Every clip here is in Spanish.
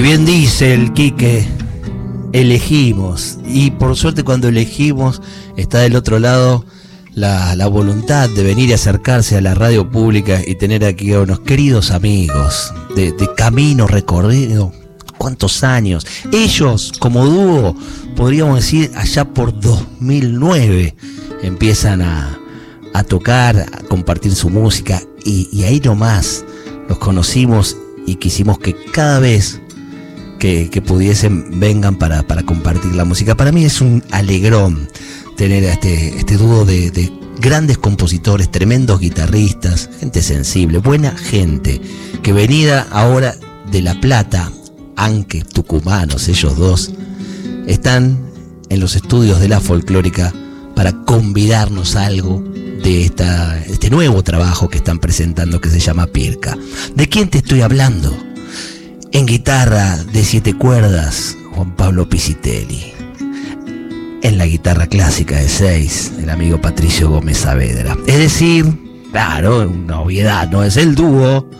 Y bien dice el Quique, elegimos. Y por suerte cuando elegimos está del otro lado la, voluntad de venir y acercarse a la radio pública y tener aquí a unos queridos amigos de, camino recorrido. ¿Cuántos años? Ellos, como dúo, podríamos decir allá por 2009, empiezan a, tocar, a compartir su música y, y ahí nomás los conocimos y quisimos que cada vez que, pudiesen vengan para, compartir la música. Para mí es un alegrón tener a este, este dúo de, grandes compositores, tremendos guitarristas, gente sensible, buena gente, que venida ahora de La Plata, aunque tucumanos ellos dos, están en los estudios de la folclórica para convidarnos algo de esta, este nuevo trabajo que están presentando que se llama Pirca. ¿De quién te estoy hablando? En guitarra de siete cuerdas, Juan Pablo Pisitelli. En la guitarra clásica de seis, el amigo Patricio Gómez Saavedra. Es decir, claro, una obviedad, no es el dúo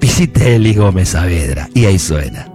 Pisitelli Gómez Saavedra. Y ahí suena.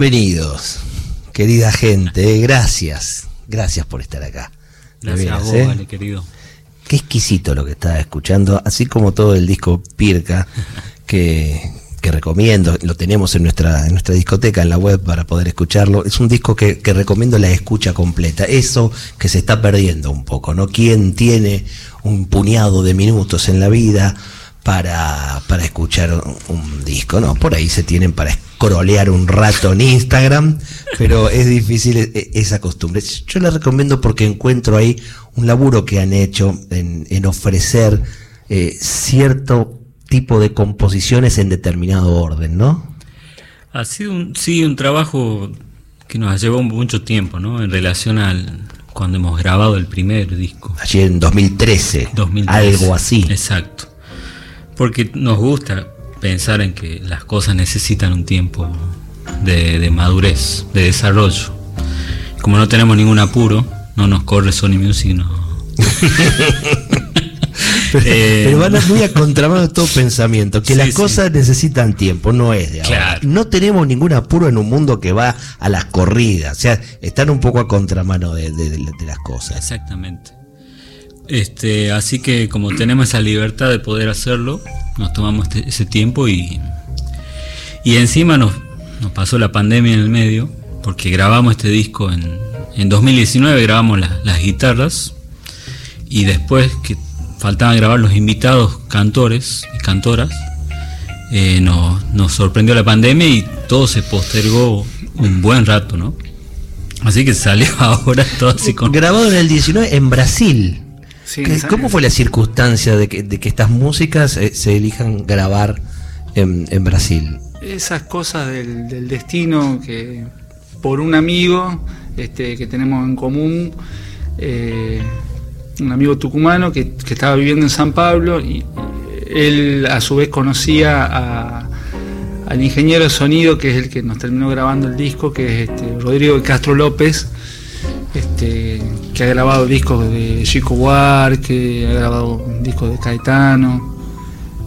Bienvenidos, querida gente. Eh, gracias, gracias por estar acá. Gracias a vos, ¿eh? querido. Qué exquisito lo que estaba escuchando, así como todo el disco Pirca, que, recomiendo, lo tenemos en nuestra, en nuestra discoteca, en la web para poder escucharlo. Es un disco que, que recomiendo la escucha completa. Eso que se está perdiendo un poco, ¿no? ¿Quién tiene un puñado de minutos en la vida para, para escuchar un, disco, ¿no? Por ahí se tienen para escrolear un rato en Instagram, pero es difícil e, e, esa costumbre. Yo les recomiendo porque encuentro ahí un laburo que han hecho en, ofrecer eh, cierto tipo de composiciones en determinado orden, ¿no? Ha sido un, sí, un trabajo que nos ha llevado mucho tiempo, ¿no? En relación al cuando hemos grabado el primer disco. Allí en 2013, 2013 algo así. Exacto. Porque nos gusta pensar en que las cosas necesitan un tiempo de, madurez, de desarrollo. Como no tenemos ningún apuro, no nos corre Sony Music, no. Pero, van muy a contramano de todo pensamiento, que las cosas necesitan tiempo, no es de ahora. No tenemos ningún apuro en un mundo que va a las corridas, o sea, están un poco a contramano de, las cosas. Exactamente. Este, así que como tenemos esa libertad de poder hacerlo, nos tomamos este, ese tiempo y, y encima nos, nos pasó la pandemia en el medio, porque grabamos este disco en, en 2019, grabamos las guitarras y después que faltaban grabar los invitados cantores y cantoras, eh, nos, sorprendió la pandemia y todo se postergó un buen rato, ¿no? Así que salió ahora todo así con... Grabado en el 19 en Brasil. ¿Cómo fue la circunstancia de que, estas músicas eh, se elijan grabar en, Brasil? Esas cosas del, destino que por un amigo este, que tenemos en común, eh, un amigo tucumano que, estaba viviendo en San Pablo y él a su vez conocía al ingeniero de sonido que es el que nos terminó grabando el disco, que es este, Rodrigo Castro López, este, que ha grabado discos de Chico Buarque, ha grabado discos de Caetano.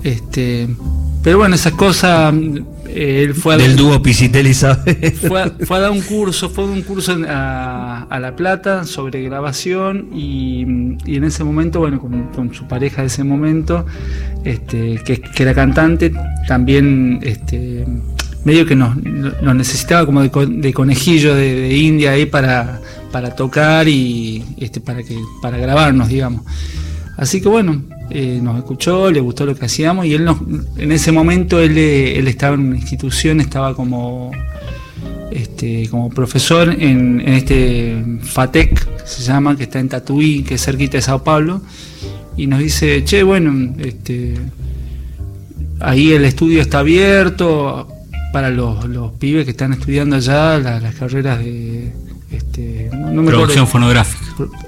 Este, pero bueno, esas cosas él fue del dúo Pisitelli fue, a, fue a dar un curso, fue un curso a, La Plata sobre grabación y, en ese momento, bueno, con, su pareja de ese momento, este, que, era cantante, también este, medio que nos, necesitaba como de, conejillo de, India ahí para, para tocar y este, para, que, para grabarnos, digamos. Así que bueno, eh, nos escuchó, le gustó lo que hacíamos y él nos, en ese momento él, eh, él estaba en una institución, estaba como, este, como profesor en, este FATEC, que se llama, que está en Tatuí, que es cerquita de Sao Paulo, y nos dice, che, bueno, este, ahí el estudio está abierto para los, los pibes que están estudiando allá las carreras de este, Producción fonográfica.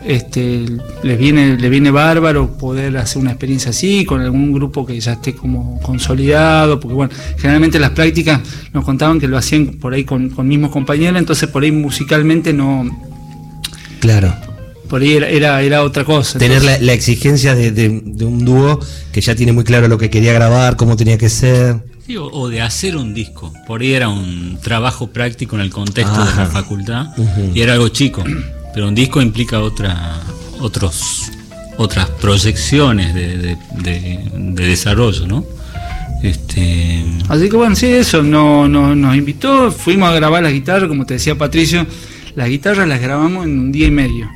Este, les viene, les viene bárbaro poder hacer una experiencia así, con algún grupo que ya esté como consolidado, porque bueno, generalmente las prácticas nos contaban que lo hacían por ahí con, mismos compañeros, entonces por ahí musicalmente no. Claro. Por ahí era, era, otra cosa. Tener la, exigencia de, un dúo que ya tiene muy claro lo que quería grabar, cómo tenía que ser o, de hacer un disco. Por ahí era un trabajo práctico en el contexto de la facultad y era algo chico. Pero un disco implica otra, otros, otras proyecciones de, desarrollo, ¿no? Este... Así que bueno, sí, eso no, nos invitó, fuimos a grabar las guitarras, como te decía Patricio, las guitarras las grabamos en un día y medio.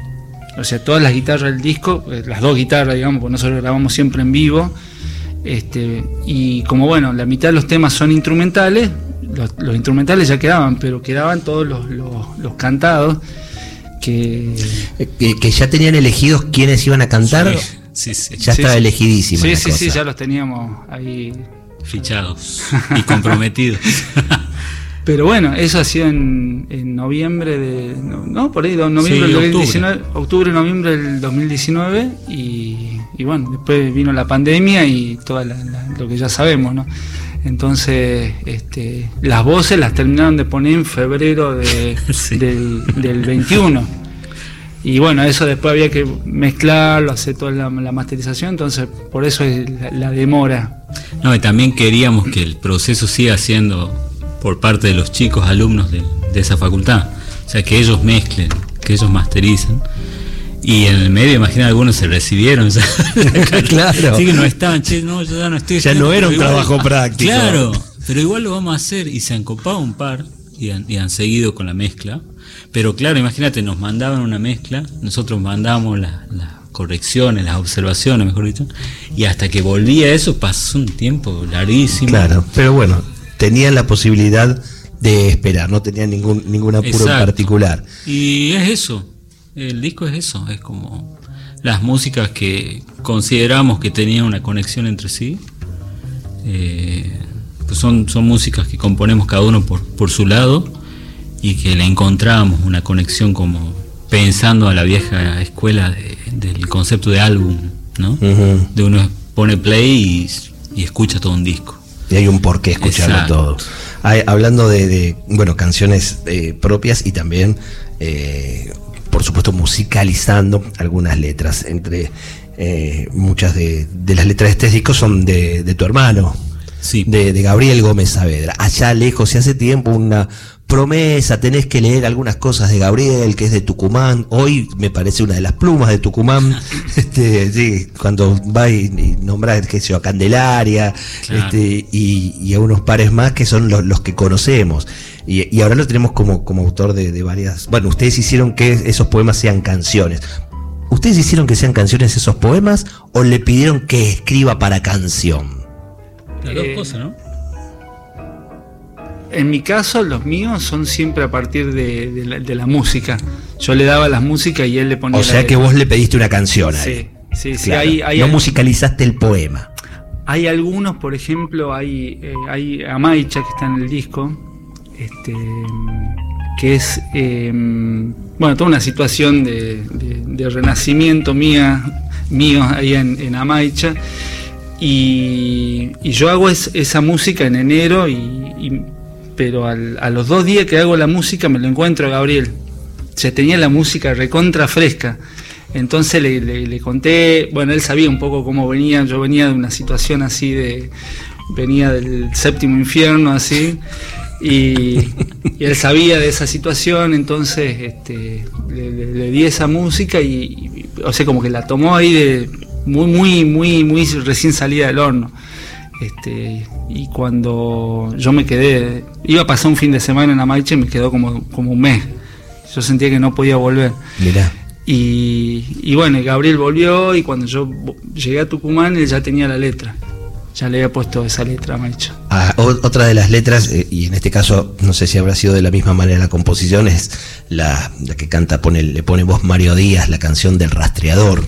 O sea, todas las guitarras del disco, eh, las dos guitarras, digamos, porque nosotros grabamos siempre en vivo, este, y como bueno, la mitad de los temas son instrumentales, los, instrumentales ya quedaban, pero quedaban todos los, cantados que... que... ya tenían elegidos quiénes iban a cantar. Sí, sí, ya estaba elegidísimo. Sí, sí, sí, ya los teníamos ahí. Fichados y comprometidos. Pero bueno, eso ha sido en, en noviembre de. No, por ahí, noviembre del 2019, octubre. noviembre del 2019. Y, y, bueno, después vino la pandemia y todo lo que ya sabemos, ¿no? Entonces, este, las voces las terminaron de poner en febrero de, del, del 21. Y bueno, eso después había que mezclarlo, hacer toda la, masterización, entonces por eso es la, la, demora. No, y también queríamos que el proceso siga siendo por parte de los chicos alumnos de, esa facultad. O sea, que ellos mezclen, que ellos mastericen. Y en el medio, imagina, algunos se recibieron. claro. Sí que no estaban, che, no, yo ya no estoy. Ya no era un trabajo práctico. Claro, pero igual lo vamos a hacer. Y se han copado un par y han, seguido con la mezcla. Pero claro, imagínate, nos mandaban una mezcla, nosotros mandábamos la, correcciones, las observaciones, mejor dicho, y hasta que volví a eso pasó un tiempo larguísimo. Claro, pero bueno, tenían la posibilidad de esperar, no tenían ningún, ningún apuro en particular. Y es eso, el disco es eso, es como las músicas que consideramos que tenían una conexión entre sí. eh, pues son, son músicas que componemos cada uno por, por su lado y que le encontramos una conexión como pensando a la vieja escuela de- del concepto de álbum, ¿no? De uno pone play y, y escucha todo un disco. Y hay un porqué escucharlo Exacto. todo. Hay- hablando de, de, bueno, canciones eh, propias y también, eh, por supuesto, musicalizando algunas letras. Entre eh, muchas de, de las letras de este disco son de, de tu hermano, Sí. de, de Gabriel Gómez Saavedra. Allá lejos, y hace tiempo, una promesa, tenés que leer algunas cosas de Gabriel, que es de Tucumán. Hoy me parece una de las plumas de Tucumán. este, sí, cuando va y, y nombra, qué sé yo, a Candelaria, Claro. este, y, y a unos pares más que son los, los que conocemos. Y, y ahora lo tenemos como, como autor de, de varias. Bueno, ustedes hicieron que esos poemas sean canciones. ¿Ustedes hicieron que sean canciones esos poemas o le pidieron que escriba para canción? Las dos Eh, cosas, ¿no? En mi caso, los míos son siempre a partir de, de la, de la música. Yo le daba las músicas y él le ponía O la sea que vos le pediste una canción a Sí, él. sí, sí. Claro. Hay, hay, no al- musicalizaste el poema. hay algunos, por ejemplo, hay, eh, hay Amaicha que está en el disco, este, que es, eh, bueno, toda una situación de, de- de renacimiento mía, mío ahí en, en Amaicha. Y, y yo hago es- esa música en enero, y, y- pero al- a los dos días que hago la música me lo encuentro a Gabriel. Se tenía la música recontra fresca. Entonces le, le- conté, bueno, él sabía un poco cómo venía, yo venía de una situación así de, venía del séptimo infierno así, y, él sabía de esa situación, entonces este, le, le- le di esa música y, y, o sea, como que la tomó ahí de muy, muy, muy, muy recién salida del horno. Este, y cuando yo me quedé, iba a pasar un fin de semana en Amaiche y me quedó como, como un mes. Yo sentía que no podía volver. Mirá. Y, y bueno, Gabriel volvió y cuando yo llegué a Tucumán él ya tenía la letra. Ya le había puesto esa letra a Maicha. Ah, otra de las letras, eh, y en este caso no sé si habrá sido de la misma manera la composición, es la, la que canta, pone, le pone voz Mario Díaz, la canción del rastreador.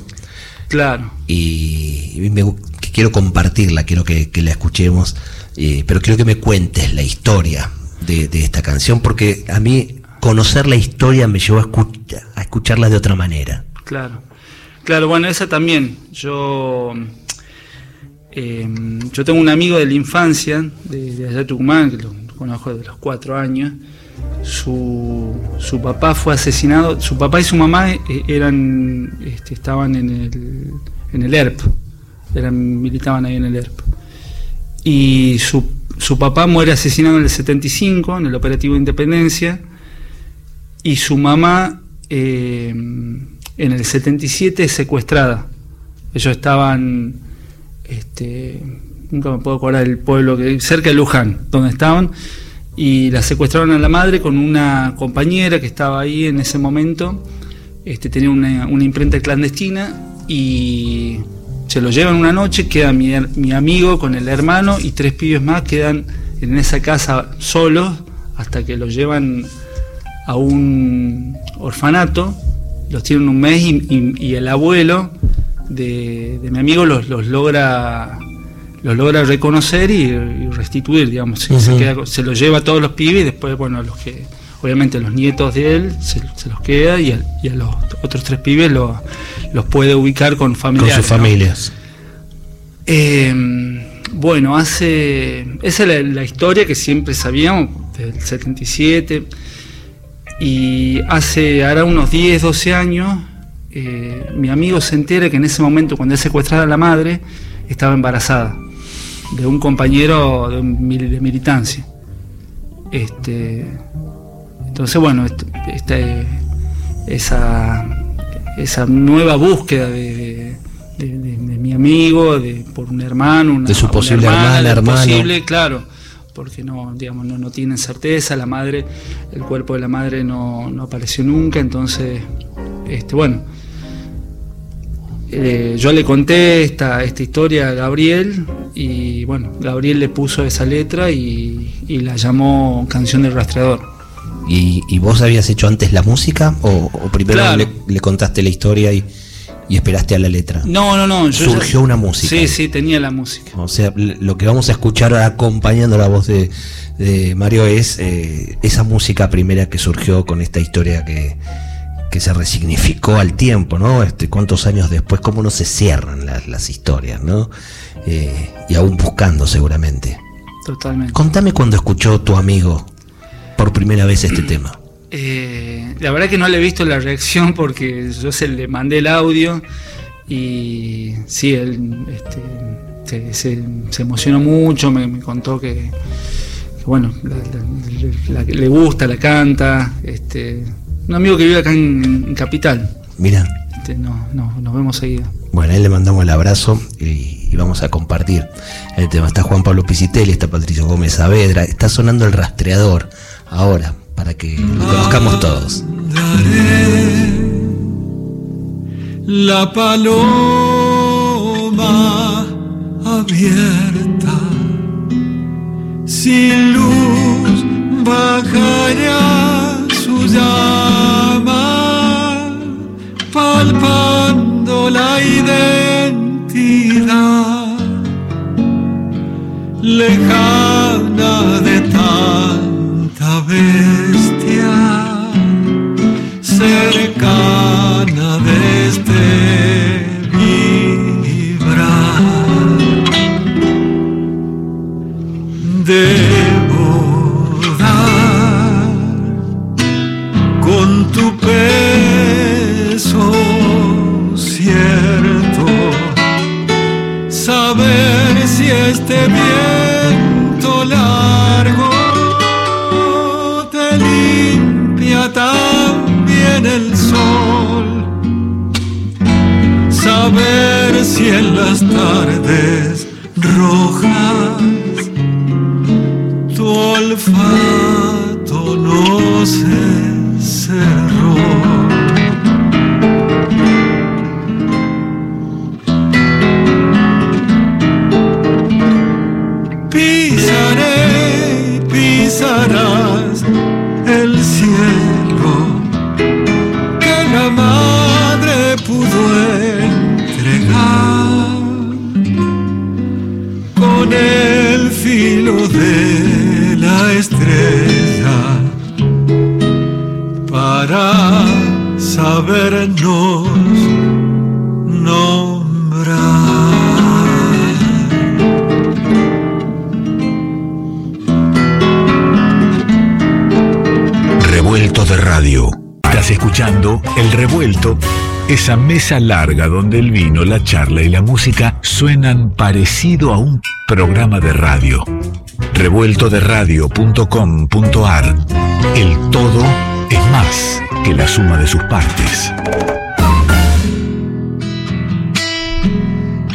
Claro. Y, me quiero compartirla, quiero que, que la escuchemos, eh, pero quiero que me cuentes la historia de, de esta canción, porque a mí conocer la historia me llevó a, escucha- a escucharla de otra manera. Claro, claro, bueno, esa también. Yo, eh, yo tengo un amigo de la infancia, de, de allá de Tucumán, que lo conozco desde los cuatro años. Su, su papá fue asesinado, su papá y su mamá eh, eran, este, estaban en el, en el ERP, eran, militaban ahí en el ERP. Y su, su papá muere asesinado en el 75, en el operativo de Independencia, y su mamá eh, en el 77 es secuestrada. Ellos estaban, este, nunca me puedo acordar del pueblo, que cerca de Luján, donde estaban, y la secuestraron a la madre con una compañera que estaba ahí en ese momento, este, tenía una, una imprenta clandestina y se lo llevan una noche, queda mi, mi amigo con el hermano y tres pibes más quedan en esa casa solos hasta que los llevan a un orfanato, los tienen un mes y, y- y el abuelo de, de mi amigo los, los logra los logra reconocer y, y restituir, digamos, se, queda se los lleva a todos los pibes y después, bueno, los que, obviamente los nietos de él se, se los queda y a, y a los otros tres pibes lo- los puede ubicar con Con familiares. sus ¿no? familias. Eh, bueno, hace. Esa es la, la historia que siempre sabíamos, del 77. Y hace ahora unos 10, 12 años, eh, mi amigo se entera que en ese momento, cuando él secuestraba a la madre, estaba embarazada de un compañero de, de militancia. Este, entonces, bueno, est- este, esa, esa nueva búsqueda de, de- de- de- de mi amigo, de, por un hermano, una, De su una posible hermana, de hermano. posible, claro, porque no, digamos, no, no tienen certeza, la madre, el cuerpo de la madre no, no apareció nunca, entonces, este, bueno, eh, yo le conté esta, esta historia a Gabriel y bueno, Gabriel le puso esa letra y, y la llamó Canción del Rastreador. ¿Y, y vos habías hecho antes la música o, o primero Claro. le, le contaste la historia y, y esperaste a la letra? No, no, no. yo Surgió ya- una música. Sí, sí, tenía la música. O sea, lo que vamos a escuchar acompañando la voz de, de Mario es eh, esa música primera que surgió con esta historia que, que se resignificó al tiempo, ¿no? Este, cuántos años después, cómo no se cierran las, las historias, ¿no? Eh, y aún buscando seguramente. Totalmente. Contame cuando escuchó tu amigo por primera vez este tema. Eh, la verdad que no le he visto la reacción porque yo se le mandé el audio y sí, él este, se, se- se emocionó mucho, me, me contó que, que, bueno, la- la- la- le gusta, la canta. Este, un amigo que vive acá en, en Capital, Mira, este, no, no, nos vemos seguido. bueno, a él le mandamos el abrazo y, y vamos a compartir el tema. Está Juan Pablo Pisitelli, está Patricio Gómez Saavedra, está sonando el rastreador ahora para que lo conozcamos todos. la paloma abierta, esa mesa larga donde el vino, la charla y la música suenan parecido a un programa de radio. Revueltoderadio.com.ar El todo es más que la suma de sus partes.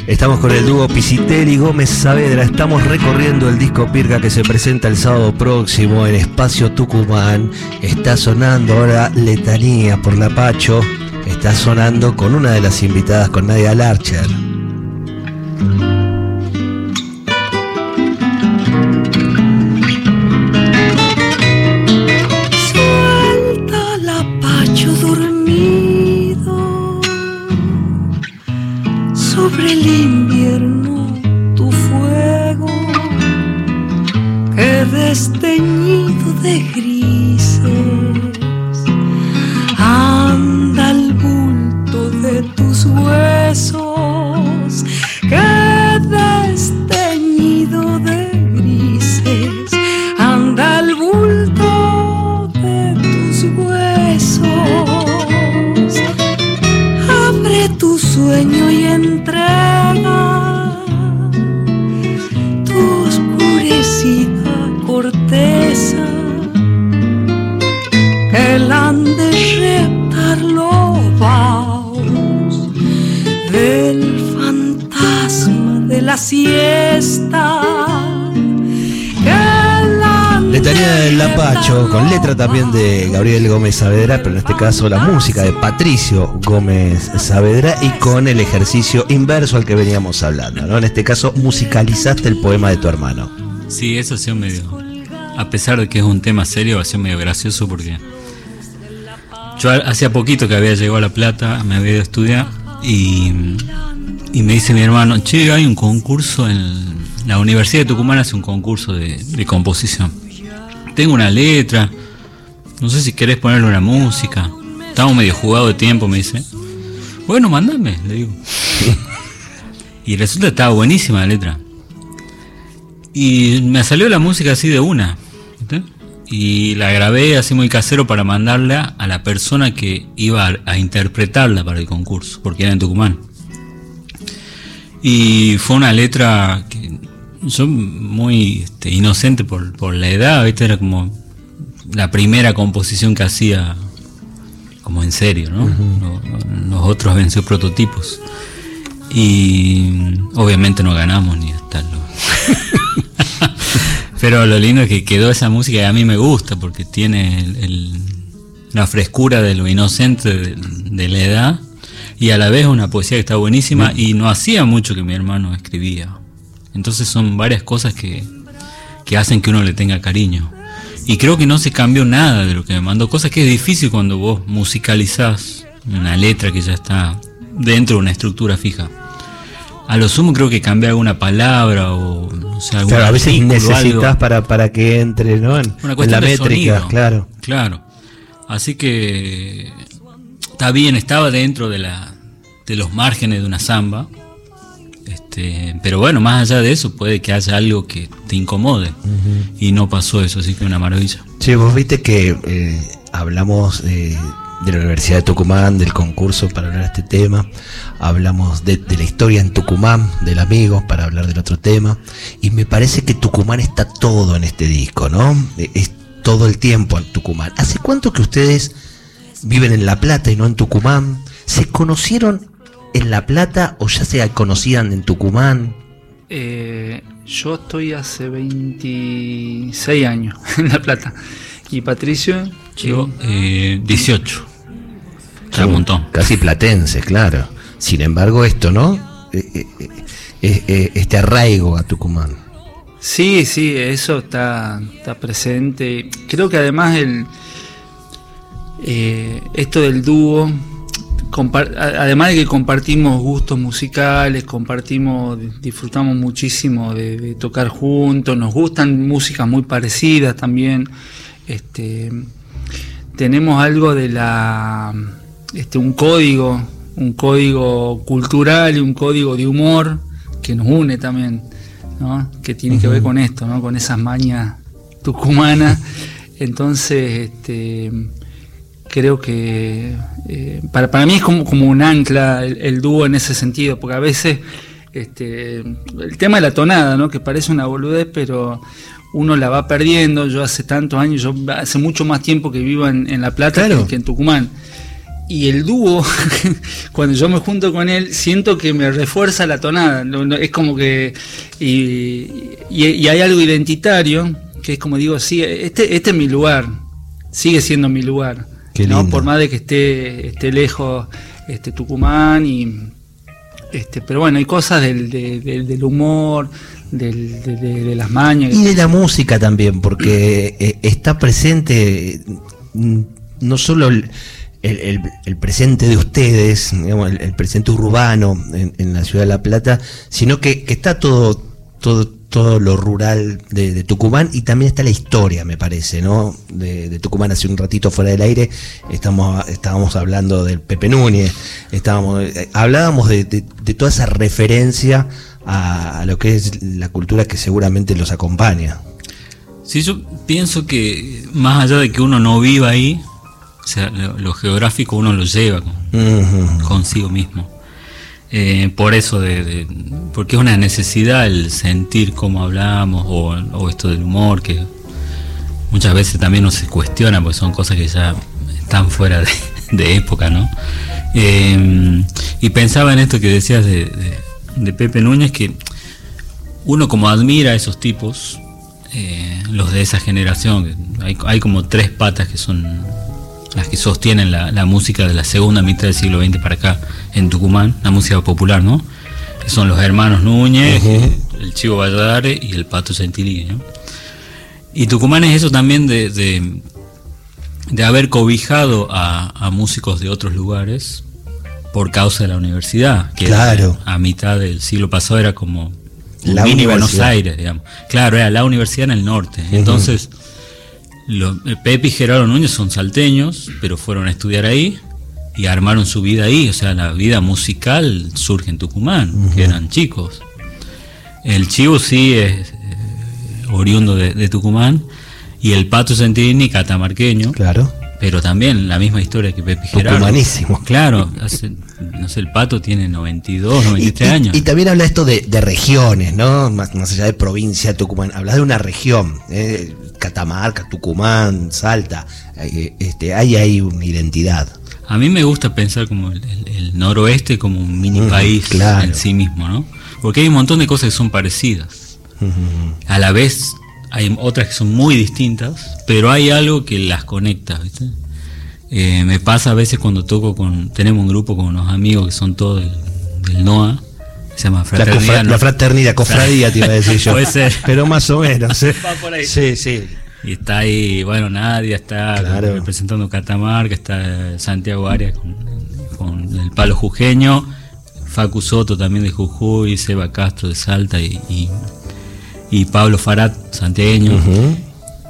Estamos con el dúo Pisitelli Gómez Saavedra. Estamos recorriendo el disco Pirca que se presenta el sábado próximo en Espacio Tucumán. Está sonando ahora Letanía por la Pacho. Está sonando con una de las invitadas, con Nadia Larcher. De Gabriel Gómez Saavedra, pero en este caso la música de Patricio Gómez Saavedra y con el ejercicio inverso al que veníamos hablando, ¿no? En este caso musicalizaste el poema de tu hermano. Sí, eso ha sido medio. A pesar de que es un tema serio, ha sido medio gracioso porque. Yo hacía poquito que había llegado a La Plata, me había ido a estudiar y, y me dice mi hermano: Che, hay un concurso en la Universidad de Tucumán, hace un concurso de composición. Tengo una letra, no sé si querés ponerle una música. Estamos medio jugados de tiempo, me dice. Bueno, mándame, le digo. y resulta que estaba buenísima la letra. Y me salió la música así de una. Y la grabé así muy casero para mandarla a la persona que iba a, a interpretarla para el concurso, porque era en Tucumán. Y fue una letra que yo muy este, inocente por, por la edad, ¿viste? Era como la primera composición que hacía como en serio, ¿no? Otros habían sido prototipos. Y obviamente no ganamos ni hasta lo... Pero lo lindo es que quedó esa música y a mí me gusta porque tiene el- el- la frescura de lo inocente de, de la edad y a la vez una poesía que está buenísima y no hacía mucho que mi hermano escribía. Entonces son varias cosas que, que hacen que uno le tenga cariño. Y creo que no se cambió nada de lo que me mandó, cosa que es difícil cuando vos musicalizás una letra que ya está dentro de una estructura fija. A lo sumo creo que cambia alguna palabra o no sé, algún Claro, a veces necesitas para, para que entre, ¿no? En, Una en la de métrica, sonido. claro. Claro. Así que está bien, estaba dentro de la de los márgenes de una samba. Este, pero bueno, más allá de eso puede que haya algo que te incomode y no pasó eso, así que una maravilla. Sí, vos viste que eh, hablamos eh, de la Universidad de Tucumán, del concurso para hablar de este tema, hablamos de, de la historia en Tucumán, del amigo, para hablar del otro tema, y me parece que Tucumán está todo en este disco, ¿no? Eh, Es todo el tiempo en Tucumán. ¿Hace cuánto que ustedes viven en La Plata y no en Tucumán? ¿Se conocieron en La Plata o ya se conocían en Tucumán? Eh, yo estoy hace 26 años en La Plata. Y Patricio, Yo, eh, 18. Ya un montón. Casi platense, claro. Sin embargo, esto, ¿no? Eh, eh, este arraigo a Tucumán. Sí, sí, eso está, está presente. Creo que además el eh, esto del dúo, además de que compartimos gustos musicales, compartimos, disfrutamos muchísimo de, de tocar juntos, nos gustan músicas muy parecidas también. Este, tenemos algo de la este, un código, un código cultural y un código de humor que nos une también, ¿no? que tiene que ver con esto, ¿no? con esas mañas tucumanas. Entonces, este, creo que eh, para, para mí es como, como un ancla el, el dúo en ese sentido, porque a veces este, el tema de la tonada, ¿no? que parece una boludez, pero uno la va perdiendo. Yo hace tantos años, yo hace mucho más tiempo que vivo en, en La Plata Claro. que, que en Tucumán. Y el dúo, cuando yo me junto con él, siento que me refuerza la tonada. Es como que. Y, y- y hay algo identitario, que es como digo, sí, este, este es mi lugar. Sigue siendo mi lugar. Qué ¿no? lindo. Por más de que esté, esté lejos este, Tucumán. y este Pero bueno, hay cosas del, de- del- del humor, del- de, de- de las mañas. Y de la música también, porque eh, está presente mm, no solo el, el- el- el presente de ustedes, digamos, el, el presente urbano en, en la ciudad de La Plata, sino que, que está todo, todo, todo lo rural de, de Tucumán y también está la historia, me parece, ¿no? De, de Tucumán hace un ratito fuera del aire, estamos, estábamos hablando del Pepe Núñez, estábamos, eh, hablábamos de, de- toda esa referencia a, a lo que es la cultura que seguramente los acompaña. Sí, yo pienso que más allá de que uno no viva ahí, o sea, lo, lo geográfico uno lo lleva con- consigo mismo. Eh, por eso, de, porque es una necesidad el sentir cómo hablamos o, esto del humor, que muchas veces también uno se cuestiona, porque son cosas que ya están fuera de, época, ¿no? Eh, y pensaba en esto que decías de, de- de Pepe Núñez, que uno como admira a esos tipos, eh, los de esa generación. Hay, hay como tres patas que son las que sostienen la, la música de la segunda mitad del siglo XX para acá en Tucumán, la música popular, ¿no? Que son los hermanos Núñez, el Chivo Valladares y el Pato Gentilini, ¿no? Y Tucumán es eso también de, de, de haber cobijado a, a músicos de otros lugares por causa de la universidad, que Claro. a, a mitad del siglo pasado era como La mini Buenos. Aires, digamos. Claro, era la universidad en el norte. Entonces, lo- eh, Pepe y Gerardo Núñez son salteños, pero fueron a estudiar ahí y armaron su vida ahí. O sea, la vida musical surge en Tucumán, que eran chicos. El Chivo sí es eh, oriundo de, de Tucumán y el Pato Centini catamarqueño, Claro. pero también la misma historia que Pepe y Gerardo. Tucumanísimo. Claro, hace- no sé, el Pato tiene 92, Y, 93 y- años. y también habla esto de, de regiones, ¿no? Más, más allá de provincia, Tucumán. Habla de una región. ¿eh? Catamarca, Tucumán, Salta. eh, este, hay ahí una identidad. A mí me gusta pensar como el, el- el noroeste como un mini país claro. en sí mismo, ¿no? Porque hay un montón de cosas que son parecidas. A la vez hay otras que son muy distintas, pero hay algo que las conecta, ¿viste? Eh, me pasa a veces cuando toco con... Tenemos un grupo con unos amigos que son todos del, del NOA, se llama La, Fraternidad. cofra- ¿no? la fraternidad, cofradía te iba a decir yo. Puede ser. Pero más o menos. ¿eh? Va por ahí. Sí, sí. Y está ahí, bueno, Nadia está Claro. representando Catamarca, está Santiago Arias con, con el palo jujeño, Facu Soto también de Jujuy, Seba Castro de Salta y, y, y Pablo Farat, santiagueño.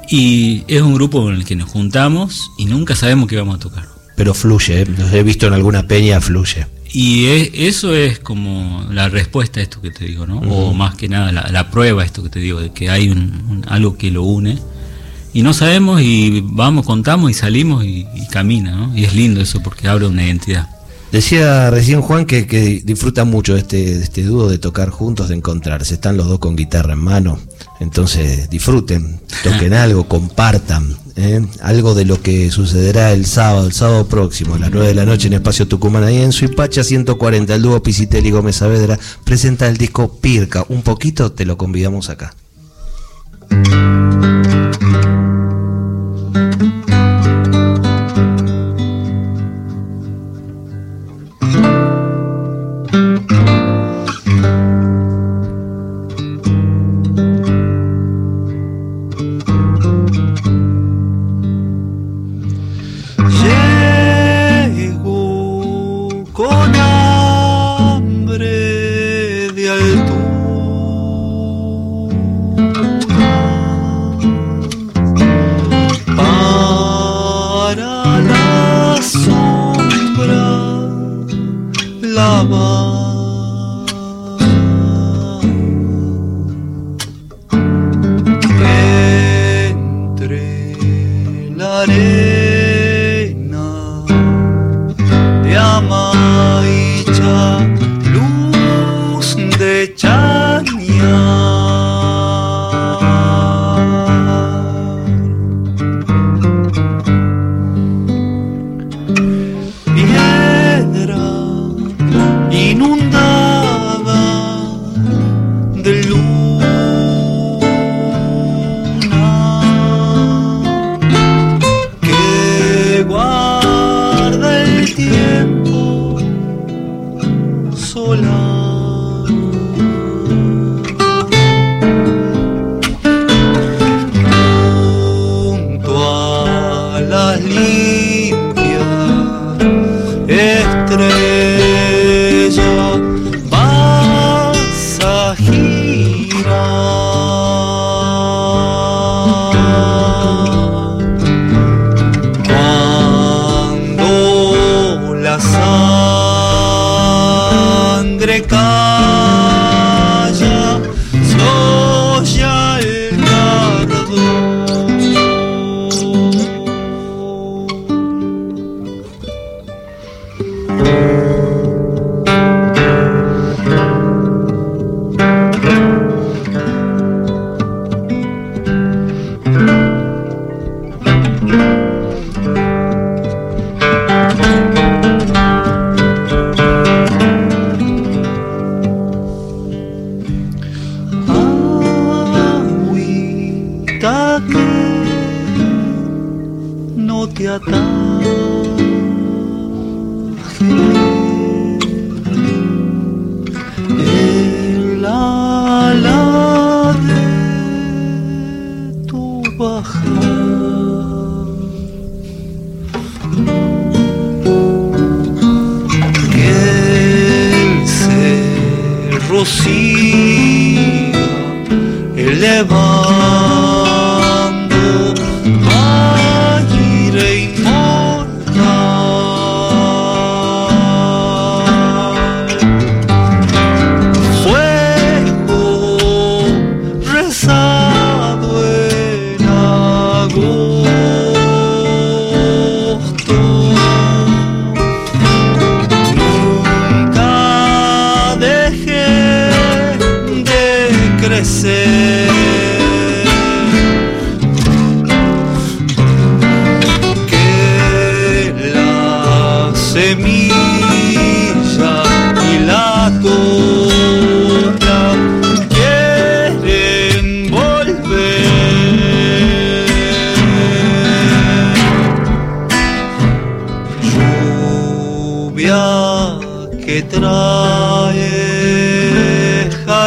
Y es un grupo con el que nos juntamos y nunca sabemos qué vamos a tocar. Pero fluye, ¿eh? los he visto en alguna peña, fluye. Y es- eso es como la respuesta a esto que te digo, ¿no? O más que nada la, la prueba a esto que te digo, de que hay un, un- algo que lo une. Y no sabemos y vamos, contamos y salimos y, y camina, ¿no? Y es lindo eso porque abre una identidad. Decía recién Juan que, que disfruta mucho este, este dúo de tocar juntos, de encontrarse. Están los dos con guitarra en mano. Entonces disfruten, toquen algo, compartan. ¿eh? Algo de lo que sucederá el sábado, el sábado próximo, a las 9 de la noche en Espacio Tucumán, ahí en Suipacha 140. El dúo Pisitelli Gómez Saavedra presenta el disco Pirca. Un poquito te lo convidamos acá.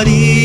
body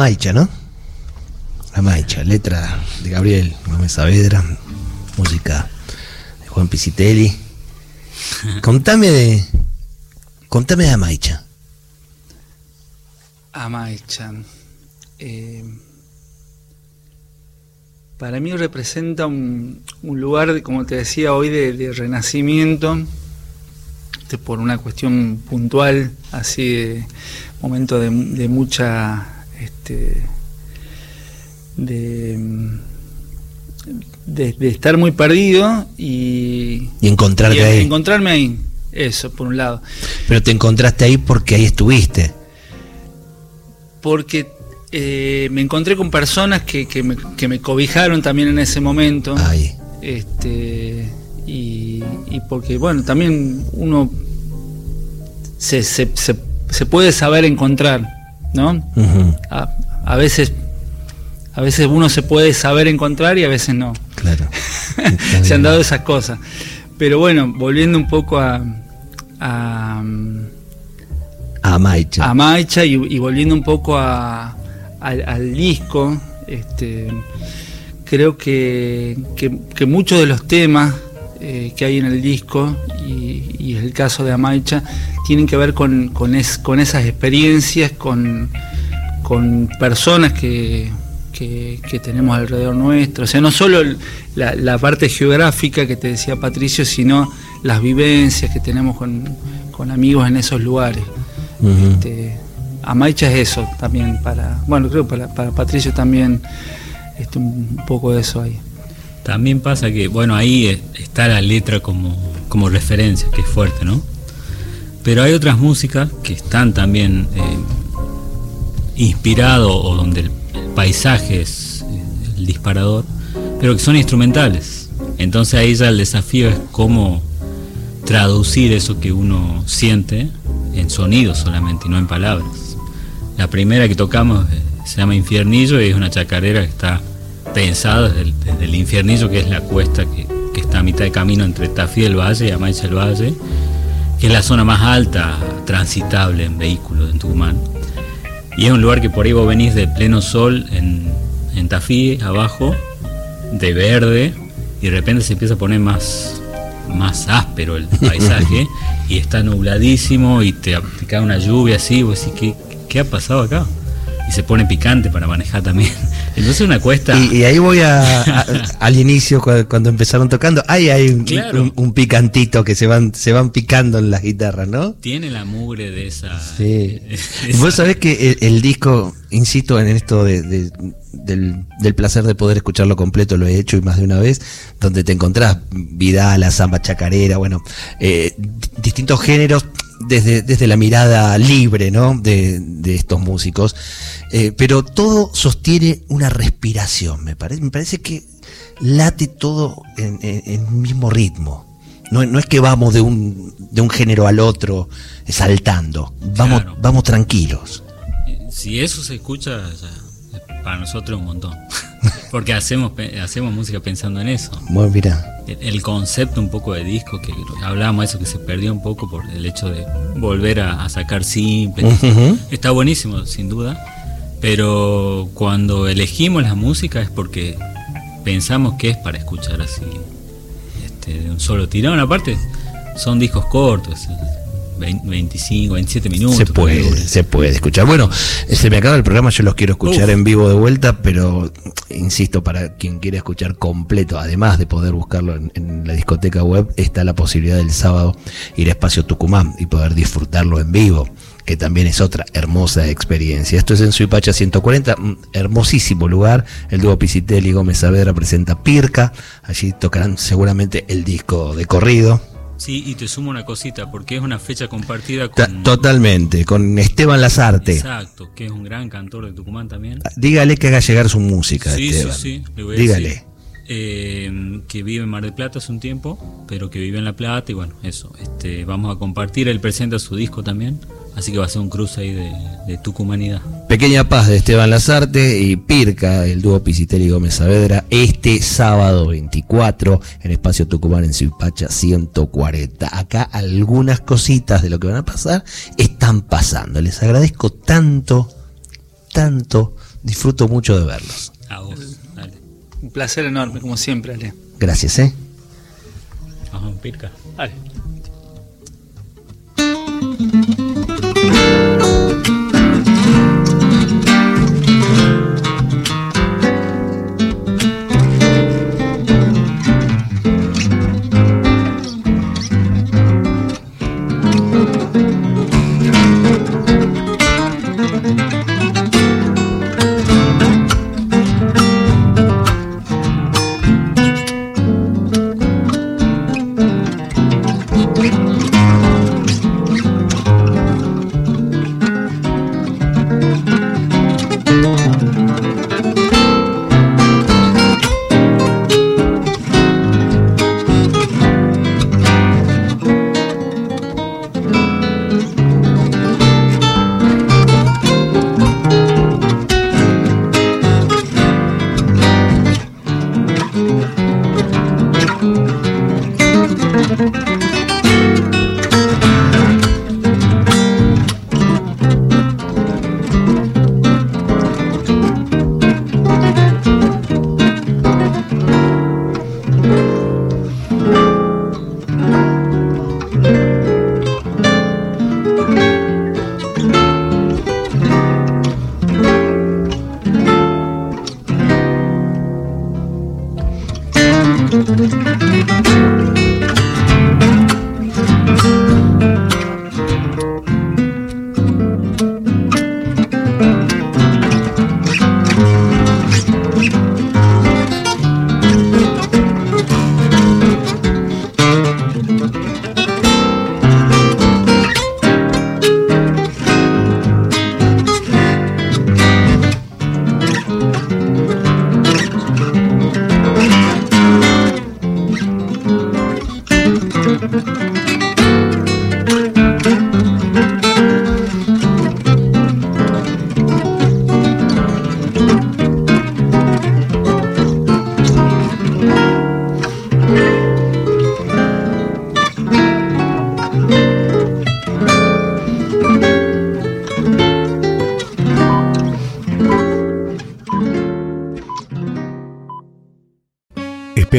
Amaicha, ¿no? Amaicha, letra de Gabriel Gómez Saavedra, música de Juan Pisitelli. Contame de. Contame de Amaicha. Amaichan. Eh, para mí representa un, un lugar, como te decía hoy, de, de renacimiento, por una cuestión puntual, así de momento de, de mucha, este, de, de, de estar muy perdido y, Y encontrarte y ahí. encontrarme ahí. Eso, por un lado. Pero te encontraste ahí porque ahí estuviste. porque eh, me encontré con personas que, que me, que me cobijaron también en ese momento. Ahí. Este, y, y porque, bueno, también uno se, se, se, se puede saber encontrar, ¿no? A, a veces a veces uno se puede saber encontrar y a veces no. Claro. se han dado esas cosas. Pero bueno, volviendo un poco a, a, Amaicha. a Maicha y, y volviendo un poco a, al, al disco, este, creo que, que- que muchos de los temas eh, que hay en el disco, y, el caso de Amaicha, tienen que ver con, con, es- con esas experiencias, con, con personas que, que- que tenemos alrededor nuestro. O sea, no solo la, la parte geográfica que te decía Patricio, sino las vivencias que tenemos con, con amigos en esos lugares. Ujú. Este, Amaicha es eso también para, bueno, creo para, para Patricio también este, un poco de eso ahí. También pasa que, bueno, ahí está la letra como, como referencia, que es fuerte, ¿no? Pero hay otras músicas que están también eh, o donde el, el paisaje es eh, el disparador, pero que son instrumentales. Entonces ahí ya el desafío es cómo traducir eso que uno siente en sonidos solamente y no en palabras. La primera que tocamos eh, se llama Infiernillo y es una chacarera que está pensada desde el, desde el Infiernillo, que es la cuesta que, que está a mitad de camino entre Tafí del Valle y Amaicha del Valle, que es la zona más alta transitable en vehículos en Tucumán. Y es un lugar que por ahí vos venís de pleno sol en, en Tafí, abajo, de verde, y de repente se empieza a poner más, más áspero el paisaje, y está nubladísimo, y te, te cae una lluvia así, vos decís, ¿qué, ¿qué ha pasado acá? Y se pone picante para manejar también. Entonces una cuesta. Y, y ahí voy a, a- al inicio cu- cuando, empezaron tocando. Ahí hay un, Claro. un- un picantito que se van, se van picando en las guitarras, ¿no? Tiene la mugre de esa. Sí. esa- Vos sabés que el, el disco, insisto en esto de, de- del, del placer de poder escucharlo completo, lo he hecho y más de una vez, donde te encontrás Vidal, samba chacarera, bueno, eh, di- distintos géneros desde, desde la mirada libre, ¿no? De, de estos músicos. Eh, pero todo sostiene una respiración, me parece. Me parece que late todo en, en- mismo ritmo. No, no es que vamos de un, de un género al otro eh, saltando. Vamos, Claro. vamos tranquilos. Si eso se escucha, ya, para nosotros es un montón. Porque hacemos, hacemos música pensando en eso. Bueno, mira. El, el concepto un poco de disco, que hablábamos de eso, que se perdió un poco por el hecho de volver a, a sacar simples. Ujú. Está buenísimo, sin duda. Pero cuando elegimos la música es porque pensamos que es para escuchar así, este, de un solo tirón. Aparte, son discos cortos, 20, 25, 27 minutos. Se puede, se puede escuchar. Bueno, eh, se me acaba el programa, yo los quiero escuchar Uf. en vivo de vuelta, pero insisto, para quien quiera escuchar completo, además de poder buscarlo en, en la discoteca web, está la posibilidad del sábado ir a Espacio Tucumán y poder disfrutarlo en vivo, que también es otra hermosa experiencia. Esto es en Suipacha 140, un hermosísimo lugar. El dúo Pisitelli y Gómez Saavedra presenta Pirca, allí tocarán seguramente el disco de corrido. Sí, y te sumo una cosita, porque es una fecha compartida con... Totalmente, con Esteban Lazarte. Exacto, que es un gran cantor de Tucumán también. Dígale que haga llegar su música, Sí, sí, Esteban. sí, le voy a Dígale. decir. Eh, que vive en Mar del Plata hace un tiempo, pero que vive en La Plata y bueno, eso. Este, vamos a compartir, él presenta su disco también, así que va a ser un cruce ahí de, de Tucumanidad. Pequeña Paz de Esteban Lazarte y Pirca, el dúo Pisitelli y Gómez Saavedra, este sábado 24 en Espacio Tucumán en Suipacha 140. Acá algunas cositas de lo que van a pasar están pasando. Les agradezco tanto, tanto, disfruto mucho de verlos. A vos, dale. Un placer enorme, como siempre, Ale. Gracias, ¿eh? Vamos, Pirca. Dale.